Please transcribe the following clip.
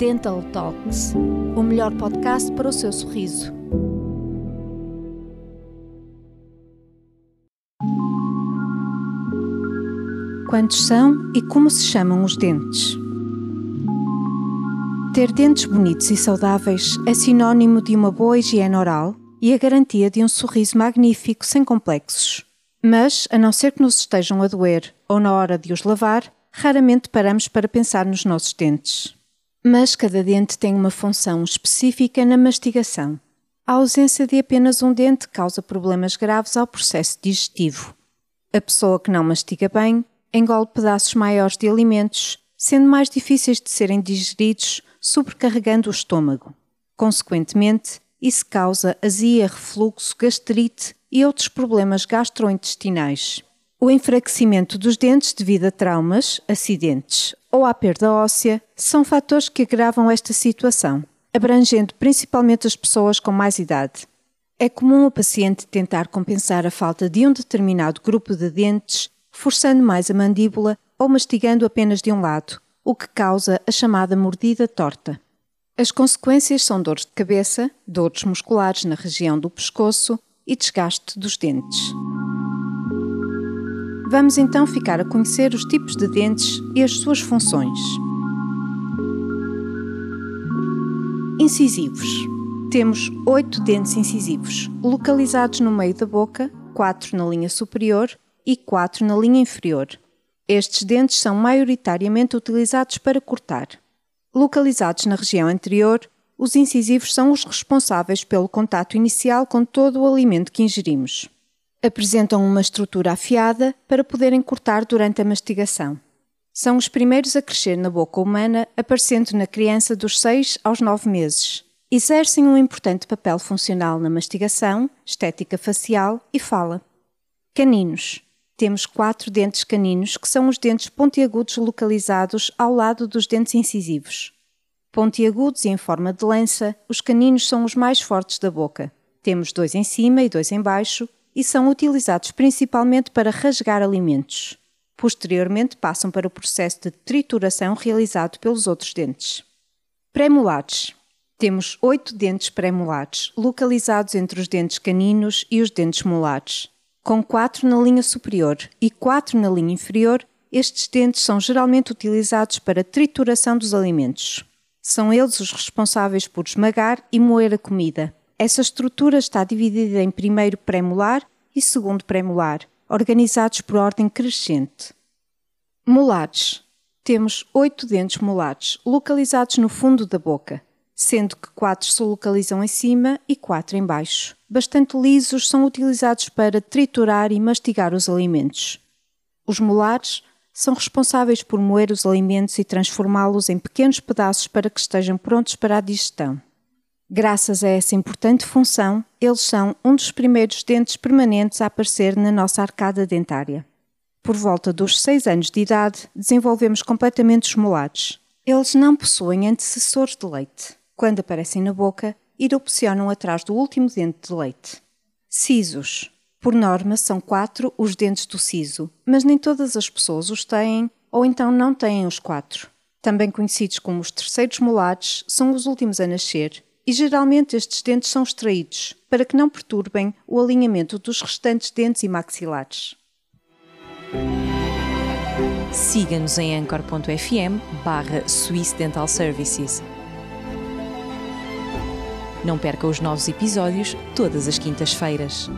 Dental Talks, o melhor podcast para o seu sorriso. Quantos são e como se chamam os dentes? Ter dentes bonitos e saudáveis é sinónimo de uma boa higiene oral e a garantia de um sorriso magnífico sem complexos. Mas, a não ser que nos estejam a doer ou na hora de os lavar, raramente paramos para pensar nos nossos dentes. Mas cada dente tem uma função específica na mastigação. A ausência de apenas um dente causa problemas graves ao processo digestivo. A pessoa que não mastiga bem engole pedaços maiores de alimentos, sendo mais difíceis de serem digeridos, sobrecarregando o estômago. Consequentemente, isso causa azia, refluxo, gastrite e outros problemas gastrointestinais. O enfraquecimento dos dentes devido a traumas, acidentes ou à perda óssea são fatores que agravam esta situação, abrangendo principalmente as pessoas com mais idade. É comum o paciente tentar compensar a falta de um determinado grupo de dentes, forçando mais a mandíbula ou mastigando apenas de um lado, o que causa a chamada mordida torta. As consequências são dores de cabeça, dores musculares na região do pescoço e desgaste dos dentes. Vamos então ficar a conhecer os tipos de dentes e as suas funções. Incisivos. Temos oito dentes incisivos, localizados no meio da boca, quatro na linha superior e quatro na linha inferior. Estes dentes são maioritariamente utilizados para cortar. Localizados na região anterior, os incisivos são os responsáveis pelo contato inicial com todo o alimento que ingerimos apresentam uma estrutura afiada para poderem cortar durante a mastigação. São os primeiros a crescer na boca humana, aparecendo na criança dos 6 aos 9 meses. Exercem um importante papel funcional na mastigação, estética facial e fala. Caninos. Temos quatro dentes caninos, que são os dentes pontiagudos localizados ao lado dos dentes incisivos. Pontiagudos e em forma de lança, os caninos são os mais fortes da boca. Temos dois em cima e dois em baixo, e são utilizados principalmente para rasgar alimentos. Posteriormente passam para o processo de trituração realizado pelos outros dentes. Premolares. Temos oito dentes premolares, localizados entre os dentes caninos e os dentes molares. Com quatro na linha superior e quatro na linha inferior, estes dentes são geralmente utilizados para trituração dos alimentos. São eles os responsáveis por esmagar e moer a comida, essa estrutura está dividida em primeiro premolar e segundo premolar, organizados por ordem crescente. Molares. Temos oito dentes molares, localizados no fundo da boca, sendo que quatro se localizam em cima e quatro em baixo. Bastante lisos, são utilizados para triturar e mastigar os alimentos. Os molares são responsáveis por moer os alimentos e transformá-los em pequenos pedaços para que estejam prontos para a digestão. Graças a essa importante função, eles são um dos primeiros dentes permanentes a aparecer na nossa arcada dentária. Por volta dos 6 anos de idade, desenvolvemos completamente os molares. Eles não possuem antecessores de leite. Quando aparecem na boca, erupcionam atrás do último dente de leite. Sisos. Por norma, são quatro os dentes do siso, mas nem todas as pessoas os têm ou então não têm os quatro. Também conhecidos como os terceiros molares, são os últimos a nascer e geralmente estes dentes são extraídos para que não perturbem o alinhamento dos restantes dentes e maxilares. Siga-nos em anchor.fm barra Swiss Dental Services. Não perca os novos episódios todas as quintas-feiras.